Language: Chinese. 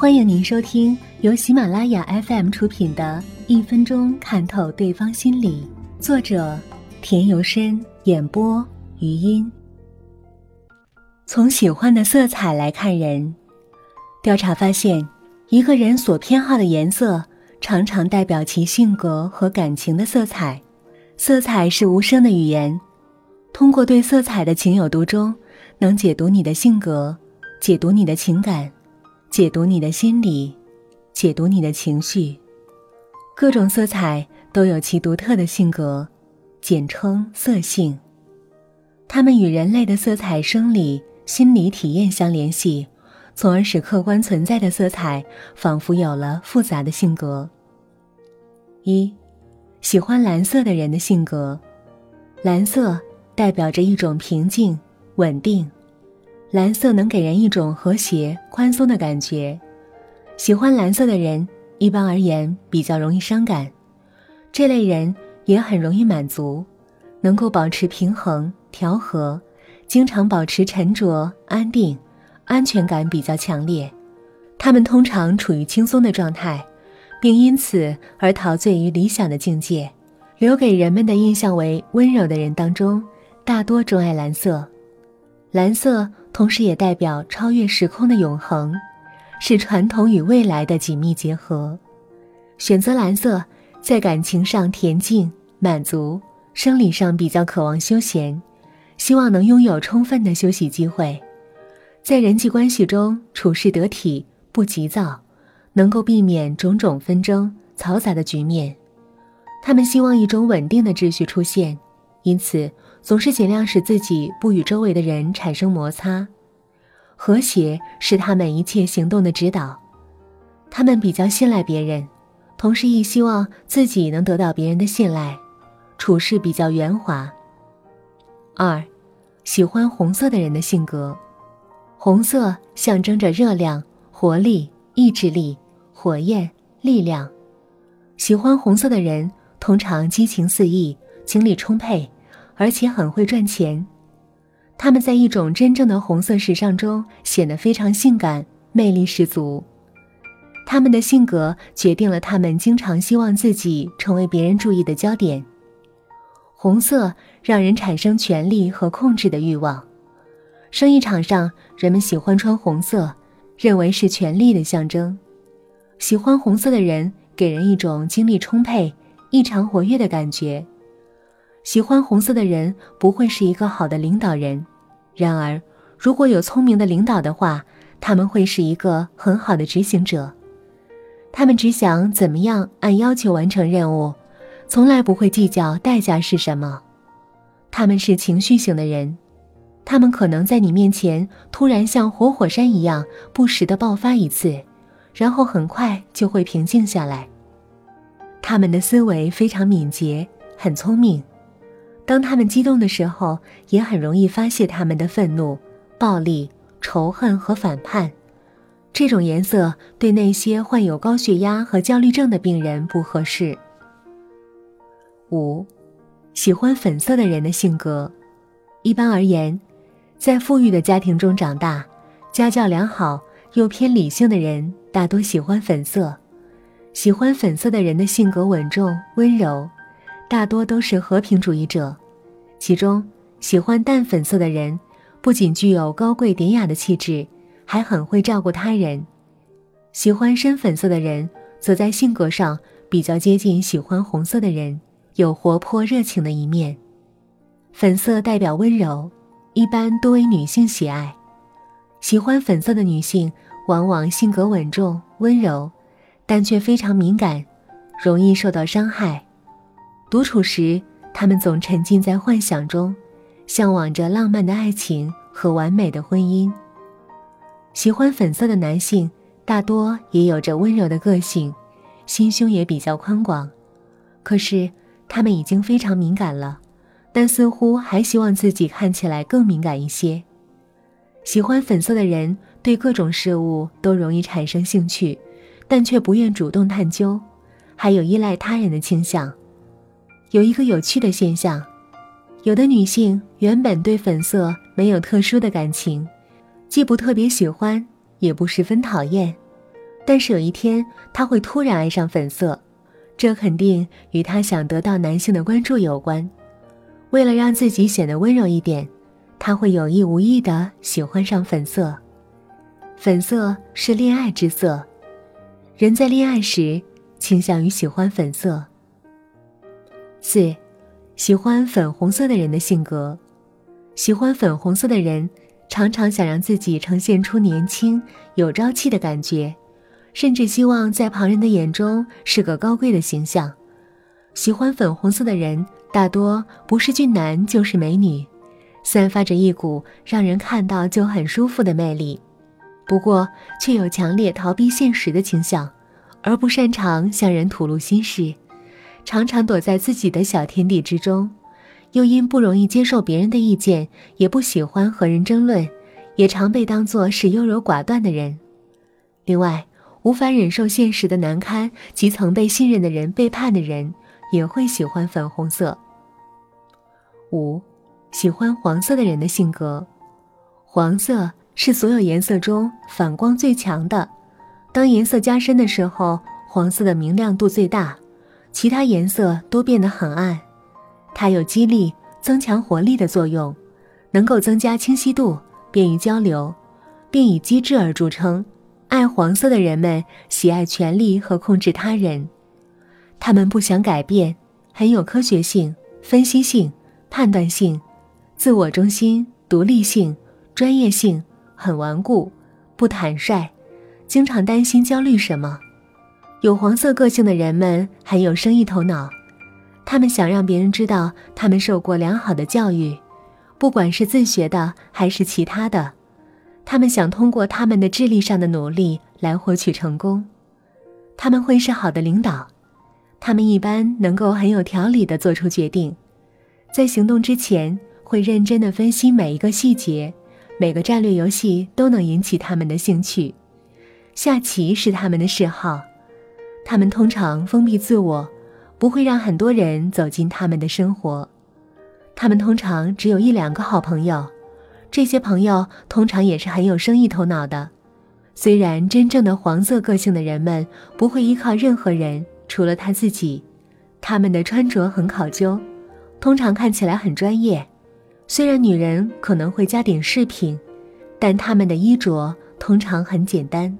欢迎您收听由喜马拉雅 FM 出品的《一分钟看透对方心理》，作者田由深，演播余音。从喜欢的色彩来看人，调查发现，一个人所偏好的颜色常常代表其性格和感情的色彩。色彩是无声的语言，通过对色彩的情有独钟，能解读你的性格，解读你的情感，解读你的心理，解读你的情绪。各种色彩都有其独特的性格，简称色性。它们与人类的色彩生理。心理体验相联系，从而使客观存在的色彩仿佛有了复杂的性格。一，喜欢蓝色的人的性格，蓝色代表着一种平静、稳定，蓝色能给人一种和谐、宽松的感觉。喜欢蓝色的人，一般而言比较容易伤感，这类人也很容易满足，能够保持平衡、调和。经常保持沉着、安定，安全感比较强烈。他们通常处于轻松的状态，并因此而陶醉于理想的境界。留给人们的印象为温柔的人当中，大多钟爱蓝色。蓝色同时也代表超越时空的永恒，是传统与未来的紧密结合。选择蓝色，在感情上恬静满足，生理上比较渴望休闲。希望能拥有充分的休息机会，在人际关系中处事得体不急躁，能够避免种种纷争嘈杂的局面。他们希望一种稳定的秩序出现，因此总是尽量使自己不与周围的人产生摩擦。和谐是他们一切行动的指导。他们比较信赖别人，同时亦希望自己能得到别人的信赖，处事比较圆滑。二。喜欢红色的人的性格，红色象征着热量、活力、意志力、火焰、力量。喜欢红色的人通常激情四溢、精力充沛，而且很会赚钱。他们在一种真正的红色时尚中显得非常性感、魅力十足。他们的性格决定了他们经常希望自己成为别人注意的焦点。红色让人产生权力和控制的欲望，生意场上人们喜欢穿红色，认为是权力的象征。喜欢红色的人给人一种精力充沛、异常活跃的感觉。喜欢红色的人不会是一个好的领导人，然而如果有聪明的领导的话，他们会是一个很好的执行者。他们只想怎么样按要求完成任务。从来不会计较代价是什么，他们是情绪型的人，他们可能在你面前突然像活火山一样不时的爆发一次，然后很快就会平静下来。他们的思维非常敏捷，很聪明，当他们激动的时候，也很容易发泄他们的愤怒、暴力、仇恨和反叛。这种颜色对那些患有高血压和焦虑症的病人不合适。五，喜欢粉色的人的性格，一般而言，在富裕的家庭中长大、家教良好又偏理性的人，大多喜欢粉色。喜欢粉色的人的性格稳重温柔，大多都是和平主义者。其中，喜欢淡粉色的人，不仅具有高贵典雅的气质，还很会照顾他人。喜欢深粉色的人，则在性格上比较接近喜欢红色的人。有活泼热情的一面，粉色代表温柔，一般多为女性喜爱。喜欢粉色的女性往往性格稳重温柔，但却非常敏感，容易受到伤害。独处时，他们总沉浸在幻想中，向往着浪漫的爱情和完美的婚姻。喜欢粉色的男性大多也有着温柔的个性，心胸也比较宽广，可是。他们已经非常敏感了，但似乎还希望自己看起来更敏感一些。喜欢粉色的人对各种事物都容易产生兴趣，但却不愿主动探究，还有依赖他人的倾向。有一个有趣的现象：有的女性原本对粉色没有特殊的感情，既不特别喜欢，也不十分讨厌，但是有一天她会突然爱上粉色，这肯定与她想得到男性的关注有关。为了让自己显得温柔一点，他会有意无意的喜欢上粉色。粉色是恋爱之色，人在恋爱时倾向于喜欢粉色。四，喜欢粉红色的人的性格，喜欢粉红色的人常常想让自己呈现出年轻有朝气的感觉，甚至希望在旁人的眼中是个高贵的形象。喜欢粉红色的人大多不是俊男就是美女，散发着一股让人看到就很舒服的魅力。不过，却有强烈逃避现实的倾向，而不擅长向人吐露心事，常常躲在自己的小天地之中，又因不容易接受别人的意见，也不喜欢和人争论，也常被当作是优柔寡断的人。另外，无法忍受现实的难堪及曾被信任的人背叛的人，也会喜欢粉红色。五，喜欢黄色的人的性格，黄色。是所有颜色中反光最强的。当颜色加深的时候，黄色的明亮度最大，其他颜色都变得很暗。它有激励、增强活力的作用，能够增加清晰度，便于交流，并以机智而著称。爱黄色的人们喜爱权力和控制他人，他们不想改变，很有科学性、分析性、判断性、自我中心、独立性、专业性。很顽固，不坦率，经常担心、焦虑什么。有黄色个性的人们很有生意头脑，他们想让别人知道他们受过良好的教育，不管是自学的还是其他的。他们想通过他们的智力上的努力来获取成功。他们会是好的领导，他们一般能够很有条理地做出决定，在行动之前会认真地分析每一个细节。每个战略游戏都能引起他们的兴趣，下棋是他们的嗜好。他们通常封闭自我，不会让很多人走进他们的生活。他们通常只有一两个好朋友，这些朋友通常也是很有生意头脑的。虽然真正的黄色个性的人们不会依靠任何人，除了他自己。他们的穿着很考究，通常看起来很专业。虽然女人可能会加点饰品，但他们的衣着通常很简单。